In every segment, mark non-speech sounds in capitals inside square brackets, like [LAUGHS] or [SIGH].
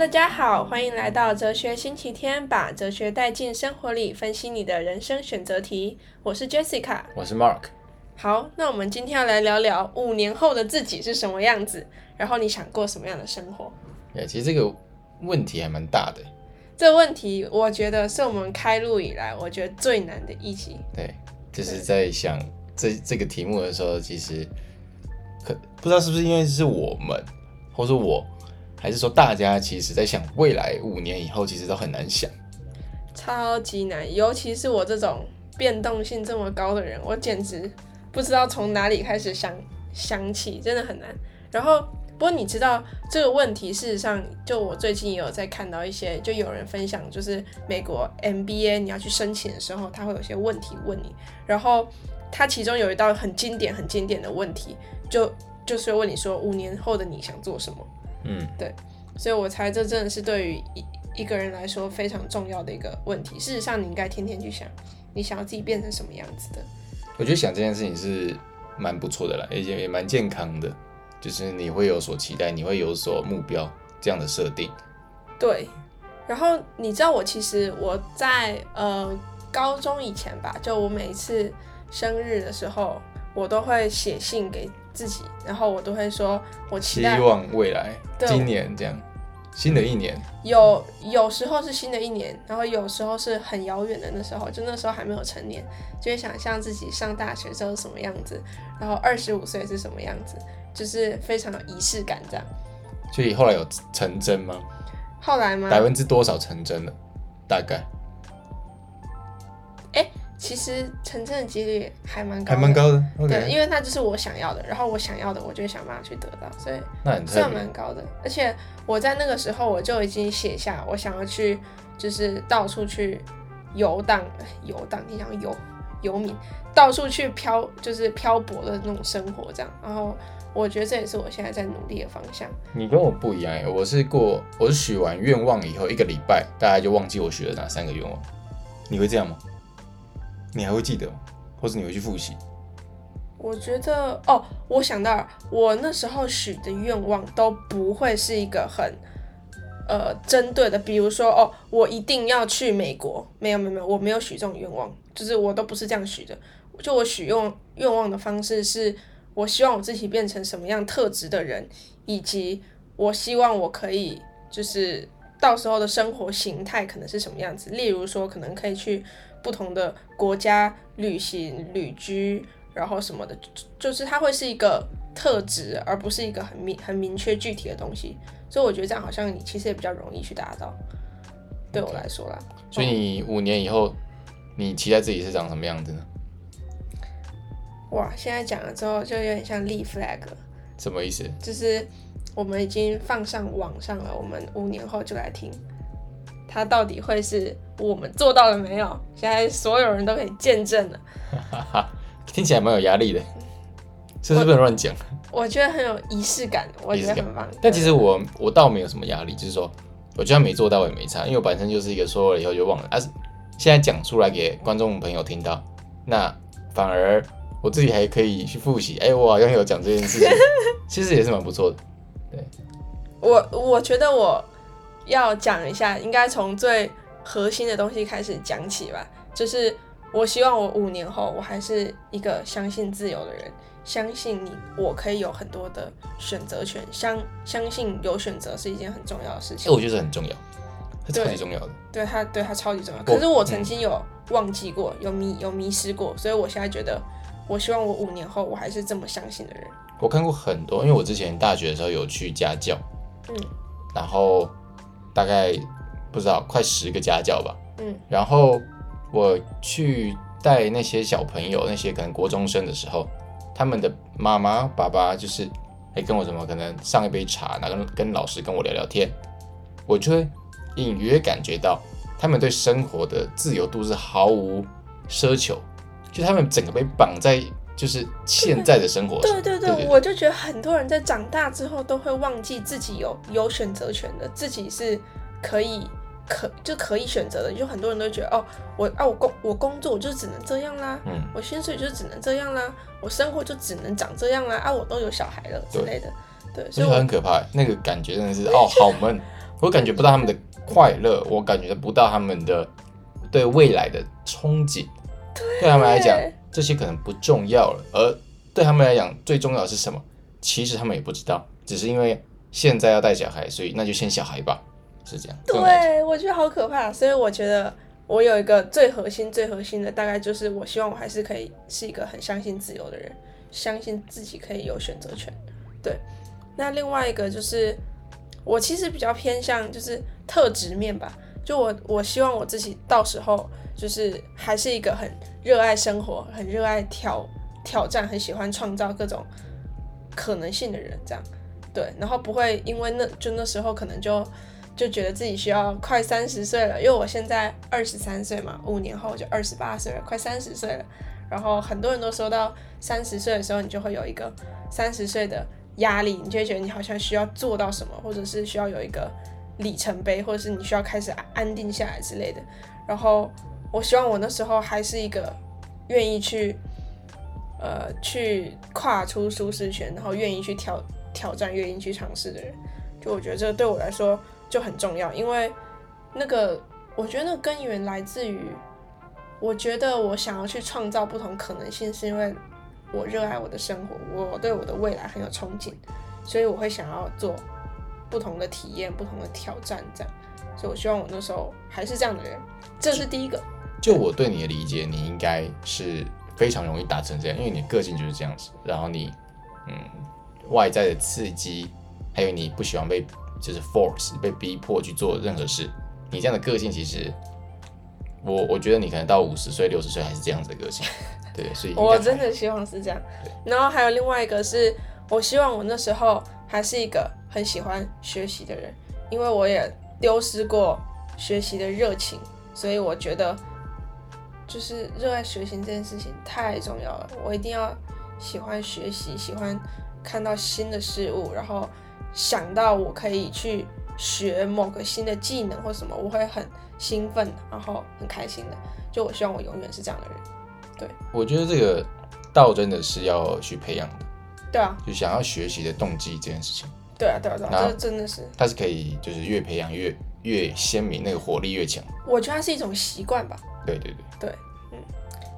大家好，欢迎来到哲学星期天，把哲学带进生活里，分析你的人生选择题。我是 Jessica，我是 Mark。好，那我们今天要来聊聊五年后的自己是什么样子，然后你想过什么样的生活？哎，其实这个问题还蛮大的。这个问题，我觉得是我们开录以来，我觉得最难的一题。对，就是在想这这个题目的时候，其实可不知道是不是因为是我们，或者我。还是说，大家其实在想未来五年以后，其实都很难想，超级难。尤其是我这种变动性这么高的人，我简直不知道从哪里开始想想起，真的很难。然后，不过你知道这个问题，事实上，就我最近也有在看到一些，就有人分享，就是美国 MBA 你要去申请的时候，他会有些问题问你。然后，他其中有一道很经典、很经典的问题，就就是问你说，五年后的你想做什么？嗯，对，所以我猜这真的是对于一一个人来说非常重要的一个问题。事实上，你应该天天去想，你想要自己变成什么样子的。我觉得想这件事情是蛮不错的啦，而且也蛮健康的，就是你会有所期待，你会有所目标这样的设定。对，然后你知道我其实我在呃高中以前吧，就我每一次生日的时候，我都会写信给自己，然后我都会说，我期望未来今年这样，新的一年有有时候是新的一年，然后有时候是很遥远的那时候，就那时候还没有成年，就会想象自己上大学之后是什么样子，然后二十五岁是什么样子，就是非常有仪式感这样。所以后来有成真吗？后来吗？百分之多少成真了？大概？哎。其实成真的几率还蛮高，还蛮高的。Okay. 对，因为那就是我想要的，然后我想要的，我就会想办法去得到，所以算蛮高的。而且我在那个时候我就已经写下我想要去，就是到处去游荡，游荡，你想游游民，到处去漂，就是漂泊的那种生活这样。然后我觉得这也是我现在在努力的方向。你跟我不一样，我是过，我是许完愿望以后一个礼拜，大家就忘记我许了哪三个愿望。你会这样吗？你还会记得？或者你会去复习？我觉得哦，我想到，我那时候许的愿望都不会是一个很呃针对的，比如说哦，我一定要去美国，没有没有没有，我没有许这种愿望，就是我都不是这样许的。就我许愿愿望的方式是，我希望我自己变成什么样特质的人，以及我希望我可以就是到时候的生活形态可能是什么样子，例如说可能可以去。不同的国家旅行、旅居，然后什么的，就是它会是一个特质，而不是一个很明、很明确具体的东西。所以我觉得这样好像你其实也比较容易去达到。对我来说啦。所以你五年以后，你期待自己是长什么样子呢？哇，现在讲了之后就有点像立 flag。什么意思？就是我们已经放上网上了，我们五年后就来听。他到底会是我们做到了没有？现在所有人都可以见证了。[LAUGHS] 听起来蛮有压力的，是不是不能乱讲？我觉得很有仪式感，我觉得很棒。但其实我我倒没有什么压力，就是说，我就算没做到也没差，因为我本身就是一个说了以后就忘了。但是现在讲出来给观众朋友听到，那反而我自己还可以去复习。哎、欸，我好像有讲这件事情，[LAUGHS] 其实也是蛮不错的。对，我我觉得我。要讲一下，应该从最核心的东西开始讲起吧。就是我希望我五年后，我还是一个相信自由的人，相信你，我可以有很多的选择权，相相信有选择是一件很重要的事情。我觉得很重要，超级重要的。对，对他，对他超级重要。可是我曾经有忘记过，有迷有迷失过，所以我现在觉得，我希望我五年后，我还是这么相信的人。我看过很多，因为我之前大学的时候有去家教，嗯，然后。大概不知道快十个家教吧，嗯，然后我去带那些小朋友，那些可能国中生的时候，他们的妈妈爸爸就是哎跟我什么可能上一杯茶，然后跟跟老师跟我聊聊天，我就会隐约感觉到他们对生活的自由度是毫无奢求，就他们整个被绑在。就是现在的生活，对对对，对对对，我就觉得很多人在长大之后都会忘记自己有有选择权的，自己是可以可就可以选择的。就很多人都觉得哦，我啊我工我工作我就只能这样啦，嗯，我薪水就只能这样啦，我生活就只能长这样啦，啊我都有小孩了之类的，对，对，所以很可怕，那个感觉真的是哦 [LAUGHS] 好闷。我感觉不到他们的快乐，我感觉不到他们的对未来的憧憬。对，对他们来讲，这些可能不重要了，而对他们来讲，最重要的是什么？其实他们也不知道，只是因为现在要带小孩，所以那就先小孩吧，是这样。对，我觉得好可怕，所以我觉得我有一个最核心、最核心的，大概就是我希望我还是可以是一个很相信自由的人，相信自己可以有选择权。对，那另外一个就是我其实比较偏向就是特质面吧，就我我希望我自己到时候就是还是一个很热爱生活、很热爱挑挑战、很喜欢创造各种。可能性的人，这样对，然后不会因为那就那时候可能就就觉得自己需要快三十岁了，因为我现在二十三岁嘛，五年后就二十八岁了，快三十岁了。然后很多人都说到三十岁的时候，你就会有一个三十岁的压力，你就会觉得你好像需要做到什么，或者是需要有一个里程碑，或者是你需要开始安定下来之类的。然后我希望我那时候还是一个愿意去。呃，去跨出舒适圈，然后愿意去挑挑战，愿意去尝试的人，就我觉得这个对我来说就很重要，因为那个我觉得那个根源来自于，我觉得我想要去创造不同可能性，是因为我热爱我的生活，我对我的未来很有憧憬，所以我会想要做不同的体验，不同的挑战，这样，所以我希望我那时候还是这样的人，这是第一个。就我对你的理解，你应该是。非常容易达成这样，因为你的个性就是这样子。然后你，嗯，外在的刺激，还有你不喜欢被就是 force 被逼迫去做任何事，你这样的个性其实，我我觉得你可能到五十岁、六十岁还是这样子的个性。对，所以我真的希望是这样。然后还有另外一个是，我希望我那时候还是一个很喜欢学习的人，因为我也丢失过学习的热情，所以我觉得。就是热爱学习这件事情太重要了，我一定要喜欢学习，喜欢看到新的事物，然后想到我可以去学某个新的技能或什么，我会很兴奋，然后很开心的。就我希望我永远是这样的人。对，我觉得这个道真的是要去培养的。对啊，就想要学习的动机这件事情。对啊，对啊，对啊，这真的是。它是可以，就是越培养越越鲜明，那个活力越强。我觉得它是一种习惯吧。对对对。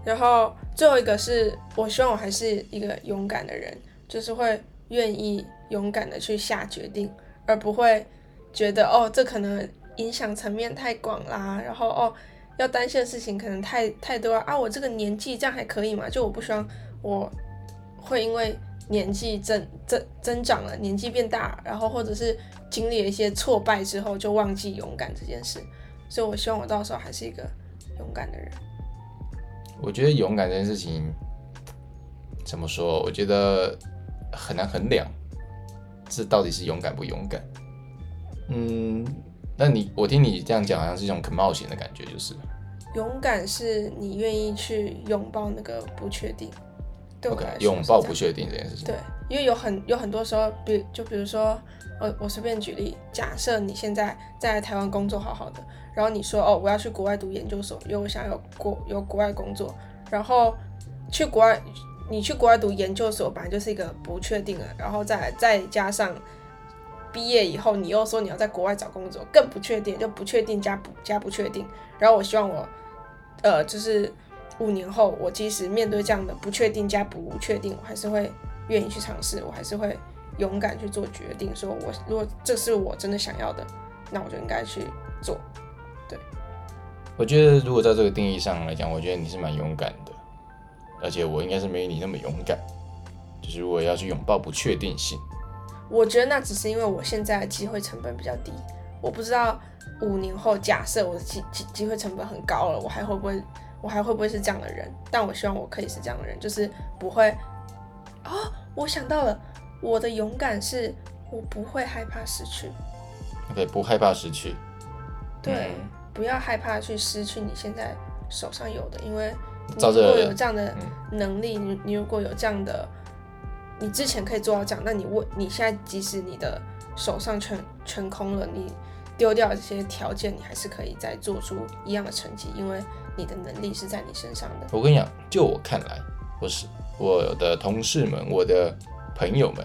然后最后一个是我希望我还是一个勇敢的人，就是会愿意勇敢的去下决定，而不会觉得哦，这可能影响层面太广啦，然后哦，要担心的事情可能太太多啊，我这个年纪这样还可以吗？就我不希望我会因为年纪增增增长了，年纪变大，然后或者是经历了一些挫败之后就忘记勇敢这件事，所以我希望我到时候还是一个。勇敢的人，我觉得勇敢这件事情怎么说？我觉得很难衡量，这到底是勇敢不勇敢？嗯，那你我听你这样讲，好像是一种很冒险的感觉，就是勇敢是你愿意去拥抱那个不确定。对我来说，拥抱不确定这件事情。对，因为有很有很多时候，比就比如说，我我随便举例，假设你现在在台湾工作好好的。然后你说哦，我要去国外读研究所，因为我想要国有国外工作。然后去国外，你去国外读研究所本来就是一个不确定的，然后再再加上毕业以后，你又说你要在国外找工作，更不确定，就不确定加不加不确定。然后我希望我，呃，就是五年后，我即使面对这样的不确定加不确定，我还是会愿意去尝试，我还是会勇敢去做决定，说我如果这是我真的想要的，那我就应该去做。对我觉得，如果在这个定义上来讲，我觉得你是蛮勇敢的，而且我应该是没你那么勇敢。就是如果要去拥抱不确定性，我觉得那只是因为我现在机会成本比较低。我不知道五年后，假设我的机机机会成本很高了，我还会不会，我还会不会是这样的人？但我希望我可以是这样的人，就是不会。啊、哦，我想到了，我的勇敢是我不会害怕失去。OK，不害怕失去。对。嗯不要害怕去失去你现在手上有的，因为你如果有这样的能力，你你如果有这样的，你之前可以做到这样，那你为你现在即使你的手上全全空了，你丢掉这些条件，你还是可以再做出一样的成绩，因为你的能力是在你身上的。我跟你讲，就我看来，我是我的同事们，我的朋友们，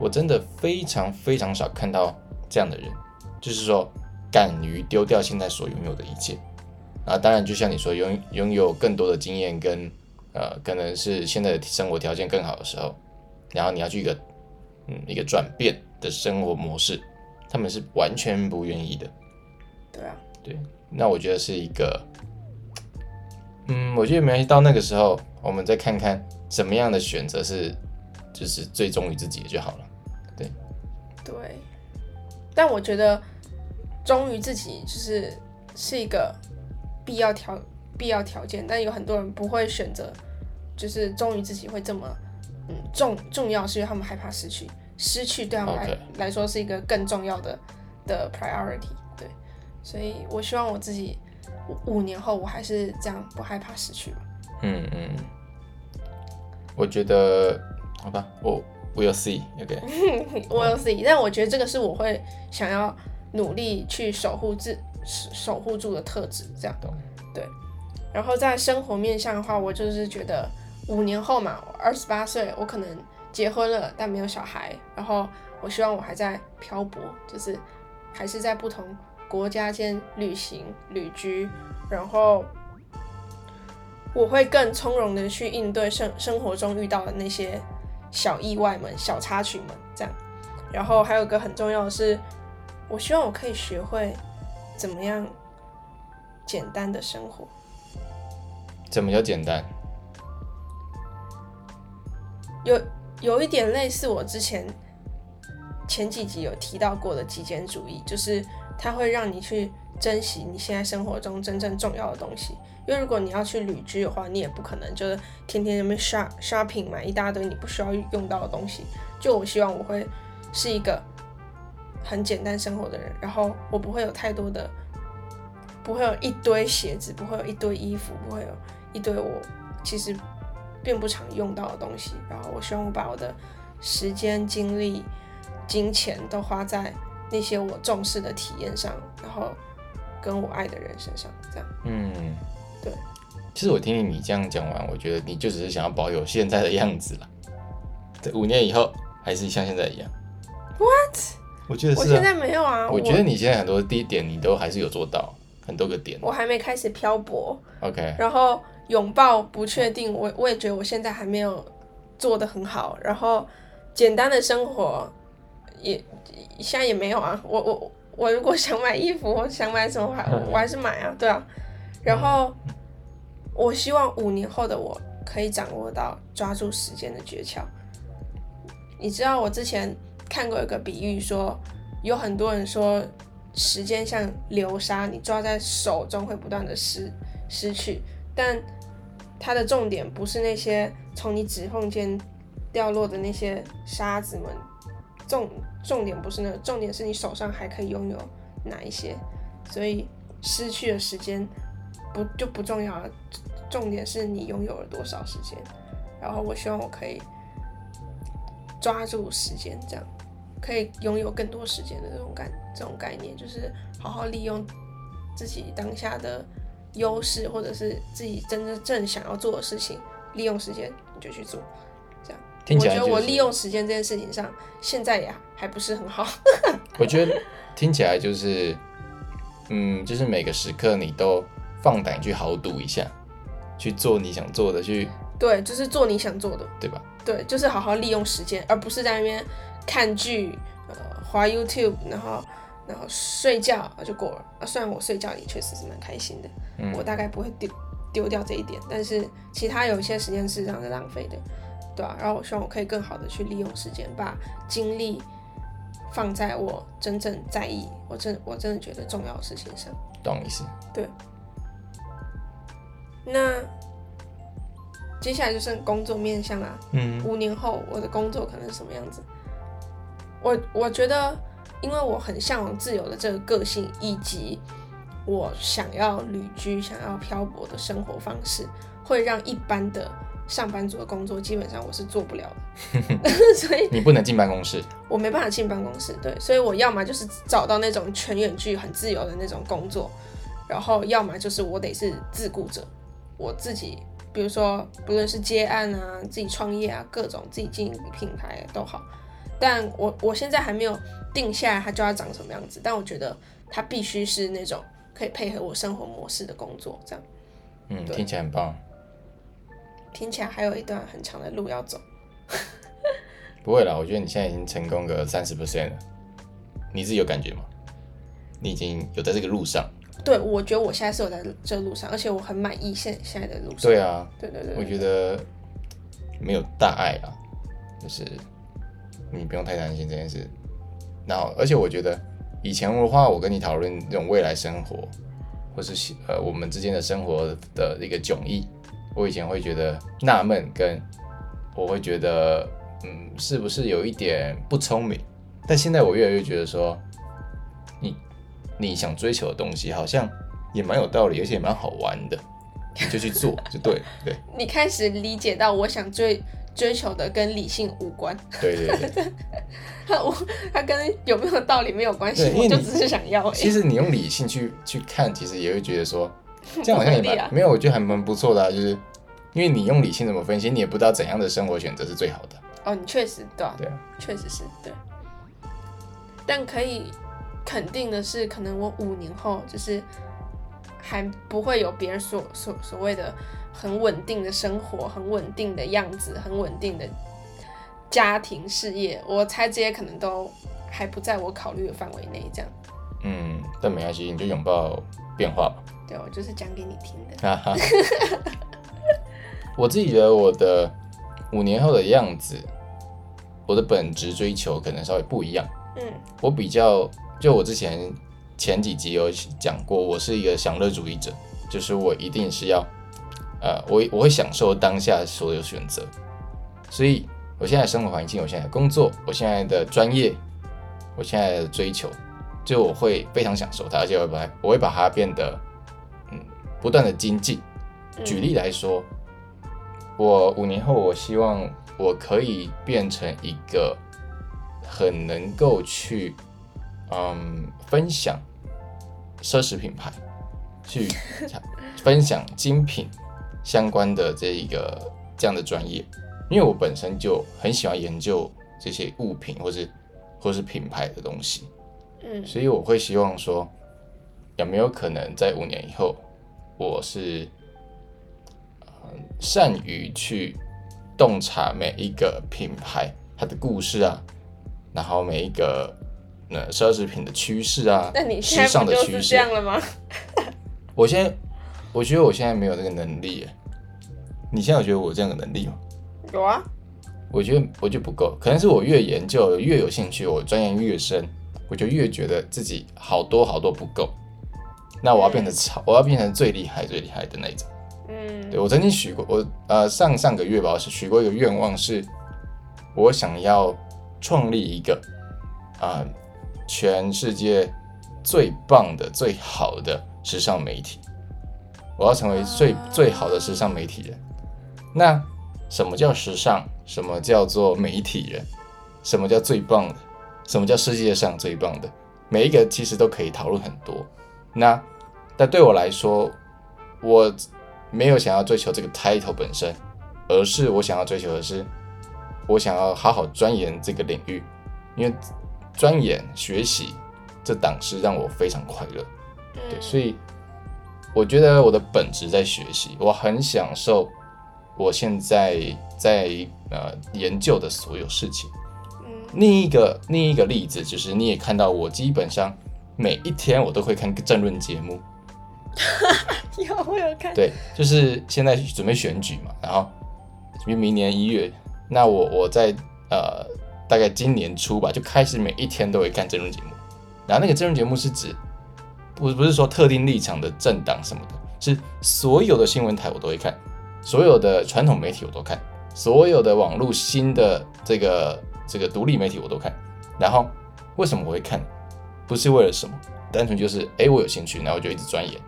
我真的非常非常少看到这样的人。就是说敢于丢掉现在所拥有的一切。啊，当然就像你说，拥拥有更多的经验跟呃，可能是现在的生活条件更好的时候，然后你要去一个嗯一个转变的生活模式，他们是完全不愿意的。对啊，对，那我觉得是一个，嗯，我觉得没到那个时候我们再看看什么样的选择是就是最忠于自己的就好了。对，对，但我觉得忠于自己就是是一个。必要条必要条件，但有很多人不会选择，就是忠于自己会这么嗯重重要，是因为他们害怕失去，失去对他们来.来说是一个更重要的的 priority。对，所以我希望我自己五年后我还是这样不害怕失去。嗯嗯，我觉得好吧，我 we'll see，OK，we'll see。[LAUGHS] 但我觉得这个是我会想要努力去守护自。守护住的特质，这样对。然后在生活面向的话，我就是觉得五年后嘛，二十八岁，我可能结婚了，但没有小孩。然后我希望我还在漂泊，就是还是在不同国家间旅行旅居。然后我会更从容的去应对生生活中遇到的那些小意外们、小插曲们，这样。然后还有一个很重要的是，我希望我可以学会。怎么样简单的生活？怎么叫简单？有有一点类似我之前前几集有提到过的极简主义，就是它会让你去珍惜你现在生活中真正重要的东西。因为如果你要去旅居的话，你也不可能就是天天那边 shop shopping 买一大堆你不需要用到的东西。就我希望我会是一个。很简单生活的人，然后我不会有太多的，不会有一堆鞋子，不会有一堆衣服，不会有一堆我其实并不常用到的东西。然后我希望我把我的时间、精力、金钱都花在那些我重视的体验上，然后跟我爱的人身上，这样。嗯，对。其实我听你这样讲完，我觉得你就只是想要保有现在的样子了。对，五年以后还是像现在一样。What？我觉得是、啊，我现在没有啊。我觉得你现在很多第一点你都还是有做到，很多个点。我还没开始漂泊，OK。然后拥抱不确定，我我也觉得我现在还没有做的很好。然后简单的生活也现在也没有啊。我我我如果想买衣服，我 [LAUGHS] 想买什么还 [LAUGHS] 我还是买啊，对啊。然后我希望五年后的我可以掌握到抓住时间的诀窍。你知道我之前。看过一个比喻说，说有很多人说时间像流沙，你抓在手中会不断的失失去，但它的重点不是那些从你指缝间掉落的那些沙子们，重重点不是那个，重点是你手上还可以拥有哪一些，所以失去的时间不就不重要了，重点是你拥有了多少时间，然后我希望我可以。抓住时间，这样可以拥有更多时间的这种感这种概念，就是好好利用自己当下的优势，或者是自己真正正想要做的事情，利用时间你就去做，听起来就是，我觉得我利用时间这件事情上，现在也还不是很好。[LAUGHS] 我觉得听起来就是，嗯，就是每个时刻你都放胆去豪赌一下，去做你想做的，去。对，就是做你想做的，对吧？对，就是好好利用时间，而不是在那边看剧、呃，滑 YouTube，然后然后睡觉就过了。啊，虽然我睡觉也确实是蛮开心的，嗯、我大概不会丢丢掉这一点，但是其他有一些时间是这样子浪费的，对啊。然后我希望我可以更好的去利用时间，把精力放在我真正在意、我真我真的觉得重要的事情上。懂意思？对。那。接下来就是工作面向啦。嗯，五年后我的工作可能是什么样子？我我觉得，因为我很向往自由的这个个性，以及我想要旅居、想要漂泊的生活方式，会让一般的上班族的工作基本上我是做不了的。[LAUGHS] 所以你不能进办公室，我没办法进办公室。对，所以我要么就是找到那种全远距、很自由的那种工作，然后要么就是我得是自雇者，我自己。比如说，不论是接案啊、自己创业啊，各种自己经营品牌都好，但我我现在还没有定下来它就要长什么样子，但我觉得它必须是那种可以配合我生活模式的工作，这样。嗯，听起来很棒。听起来还有一段很长的路要走。不会啦，我觉得你现在已经成功个三十 percent 了，你自己有感觉吗？你已经有在这个路上。对，我觉得我现在是有在这个路上，而且我很满意现现在的路上。对啊，对对对，我觉得没有大碍啊，就是你不用太担心这件事。然后，而且我觉得以前的话，我跟你讨论这种未来生活，或是呃我们之间的生活的一个迥异，我以前会觉得纳闷，跟我会觉得。嗯，是不是有一点不聪明？但现在我越来越觉得说，你你想追求的东西好像也蛮有道理，而且也蛮好玩的，你就去做就对了。对，[LAUGHS] 你开始理解到我想追追求的跟理性无关。对对对，他 [LAUGHS] 我他跟有没有道理没有关系，我就只是想要。其实你用理性去去看，其实也会觉得说，[LAUGHS] 这样好像也蛮、啊、没有，我觉得还蛮不错的啊。就是因为你用理性怎么分析，你也不知道怎样的生活选择是最好的。哦，你确实对啊，对啊，确实是对。但可以肯定的是，可能我五年后就是还不会有别人所所所谓的很稳定的生活、很稳定的样子、很稳定的家庭事业。我猜这些可能都还不在我考虑的范围内。这样，嗯，但没关系，你就拥抱变化吧。对，我就是讲给你听的。[LAUGHS] 我自己觉得我的五年后的样子。我的本质追求可能稍微不一样。嗯，我比较就我之前前几集有讲过，我是一个享乐主义者，就是我一定是要，呃，我我会享受当下所有选择。所以，我现在的生活环境，我现在的工作，我现在的专业，我现在的追求，就我会非常享受它，而且我把我会把它变得，嗯，不断的精进。举例来说，我五年后，我希望。我可以变成一个很能够去，嗯，分享奢侈品牌，去 [LAUGHS] 分享精品相关的这一个这样的专业，因为我本身就很喜欢研究这些物品或是或是品牌的东西，嗯，所以我会希望说，有没有可能在五年以后，我是，嗯，善于去。洞察每一个品牌它的故事啊，然后每一个呃奢侈品的趋势啊，那你时尚的趋势这样了吗？我现在我觉得我现在没有这个能力耶，你现在有觉得我有这样的能力吗？有啊，我觉得我就不够，可能是我越研究越有兴趣，我钻研越深，我就越觉得自己好多好多不够，那我要变得超，我要变成最厉害最厉害的那一种。嗯，对，我曾经许过，我呃上上个月吧，是许过一个愿望，是我想要创立一个啊、呃、全世界最棒的、最好的时尚媒体。我要成为最最好的时尚媒体人。那什么叫时尚？什么叫做媒体人？什么叫最棒的？什么叫世界上最棒的？每一个其实都可以讨论很多。那但对我来说，我。没有想要追求这个 title 本身，而是我想要追求的是，我想要好好钻研这个领域，因为钻研学习这档事让我非常快乐。对，所以我觉得我的本质在学习，我很享受我现在在呃研究的所有事情。另一个另一个例子就是，你也看到我基本上每一天我都会看政论节目。[LAUGHS] 有，我有看。对，就是现在准备选举嘛，然后明明年一月，那我我在呃大概今年初吧，就开始每一天都会看政论节目。然后那个政论节目是指不不是说特定立场的政党什么的，是所有的新闻台我都会看，所有的传统媒体我都看，所有的网络新的这个这个独立媒体我都看。然后为什么我会看？不是为了什么，单纯就是哎我有兴趣，然后我就一直钻研。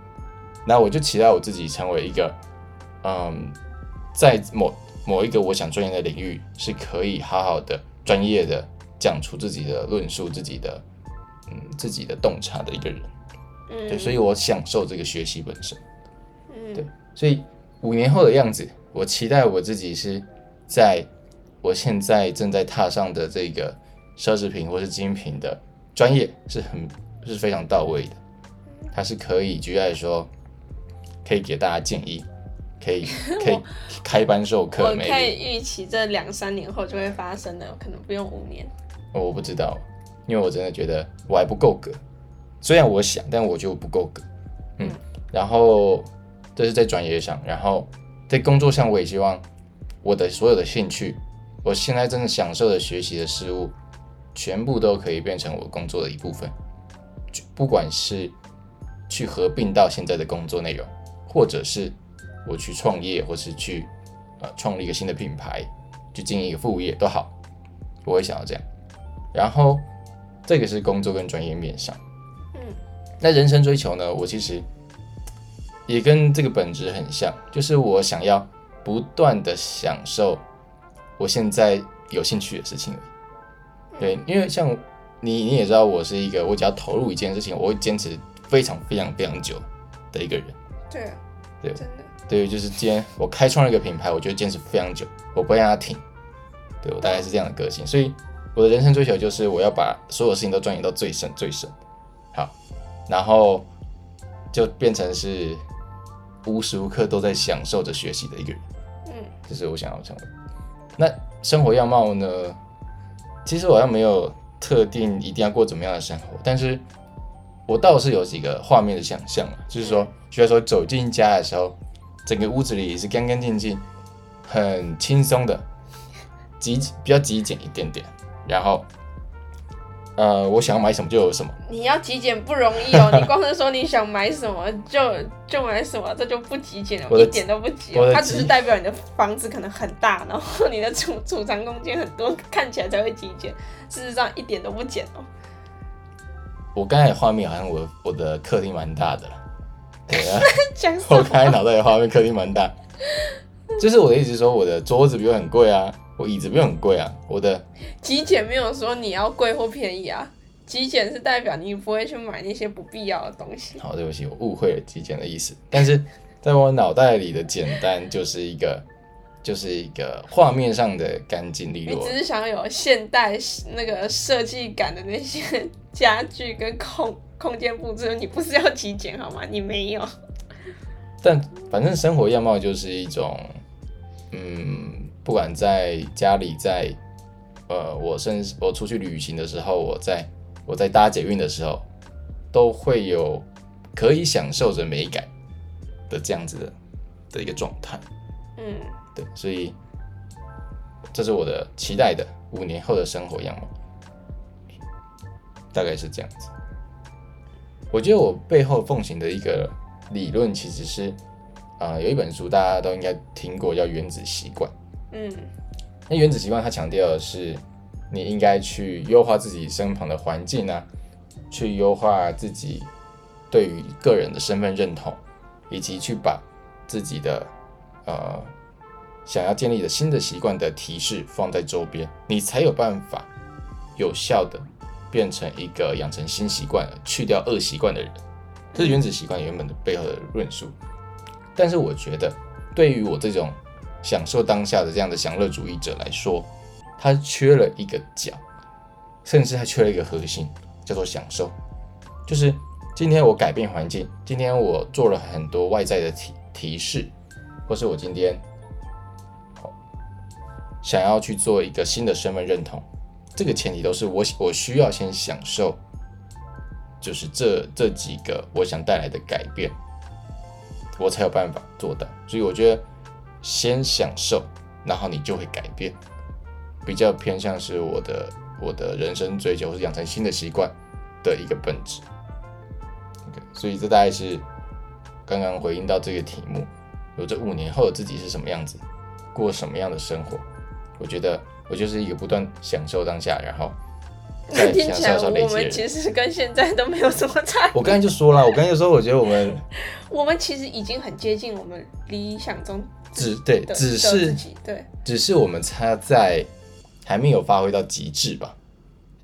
那我就期待我自己成为一个，嗯，在某某一个我想钻研的领域，是可以好好的、专业的讲出自己的论述、自己的嗯、自己的洞察的一个人。嗯，对，所以我享受这个学习本身。嗯，对，所以五年后的样子，我期待我自己是在我现在正在踏上的这个奢侈品或是精品的专业是很是非常到位的，它是可以举例来说，可以给大家建议，可以 [LAUGHS] 可以开班授课，我可以预期这两三年后就会发生的，可能不用五年。我不知道，因为我真的觉得我还不够格，虽然我想，但我觉得我不够格。嗯，然后这是在专业上，然后在工作上，我也希望我的所有的兴趣，我现在真的享受的学习的事物，全部都可以变成我工作的一部分，不管是去合并到现在的工作内容，或者是我去创业，或是去呃创立一个新的品牌，去经营一个副业都好，我会想要这样。然后这个是工作跟专业面上，嗯，那人生追求呢？我其实也跟这个本质很像，就是我想要不断的享受我现在有兴趣的事情。对，因为像你，你也知道，我是一个我只要投入一件事情，我会坚持非常非常非常久的一个人。对啊，对，真的，对，就是今天我开创了一个品牌，我就坚持非常久，我不会让它停。对，我大概是这样的个性，所以我的人生追求就是我要把所有事情都钻研到最深最深。好，然后就变成是无时无刻都在享受着学习的一个人。嗯，这是我想要成为。那生活样貌呢？其实我还没有特定一定要过怎么样的生活，但是我倒是有几个画面的想象，就是说，需要说走进家的时候，整个屋子里也是干干净净，很轻松的，极比较极简一点点，然后。呃，我想要买什么就有什么。你要极简不容易哦，[LAUGHS] 你光是说你想买什么 [LAUGHS] 就就买什么，这就不极简了，一点都不极简。它只是代表你的房子可能很大，然后你的储储藏空间很多，看起来才会极简。事实上一点都不简哦。我刚才的画面好像我我的客厅蛮大的了，对啊，[LAUGHS] 我刚才脑袋的画面客厅蛮大，就是我的意思说我的桌子比我很贵啊。我椅子不用很贵啊，我的 [LAUGHS] 极简没有说你要贵或便宜啊，极简是代表你不会去买那些不必要的东西。好，对不起，我误会了极简的意思。但是在我脑袋里的简单就是一个，就是一个画面上的干净利落。你只是想有现代那个设计感的那些家具跟空空间布置，你不是要极简好吗？你没有。但反正生活样貌就是一种，嗯。不管在家里，在呃，我甚至我出去旅行的时候，我在我在搭捷运的时候，都会有可以享受着美感的这样子的的一个状态。嗯，对，所以这是我的期待的五年后的生活样貌，大概是这样子。我觉得我背后奉行的一个理论其实是啊、呃，有一本书大家都应该听过，叫《原子习惯》。嗯，那原子习惯它强调的是，你应该去优化自己身旁的环境啊，去优化自己对于个人的身份认同，以及去把自己的呃想要建立的新的习惯的提示放在周边，你才有办法有效的变成一个养成新习惯、去掉恶习惯的人。这是原子习惯原本的背后的论述。但是我觉得，对于我这种享受当下的这样的享乐主义者来说，他缺了一个角，甚至还缺了一个核心，叫做享受。就是今天我改变环境，今天我做了很多外在的提提示，或是我今天想要去做一个新的身份认同，这个前提都是我我需要先享受，就是这这几个我想带来的改变，我才有办法做到。所以我觉得。先享受，然后你就会改变，比较偏向是我的我的人生追求，是养成新的习惯的一个本质。OK，所以这大概是刚刚回应到这个题目，有这五年后的自己是什么样子，过什么样的生活？我觉得我就是一个不断享受当下，然后再 [LAUGHS] 享受累积。我们其实跟现在都没有什么差。我刚才就说了，我刚才就说，我觉得我们 [LAUGHS] 我们其实已经很接近我们理想中。只对，只是对，只是我们差在还没有发挥到极致吧。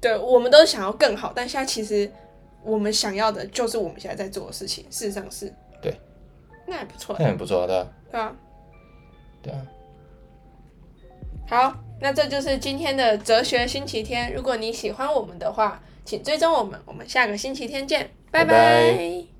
对，我们都想要更好，但现在其实我们想要的就是我们现在在做的事情。事实上是，对，那也不错，那很不错的，对啊，对啊。好，那这就是今天的哲学星期天。如果你喜欢我们的话，请追踪我们，我们下个星期天见，拜拜。拜拜。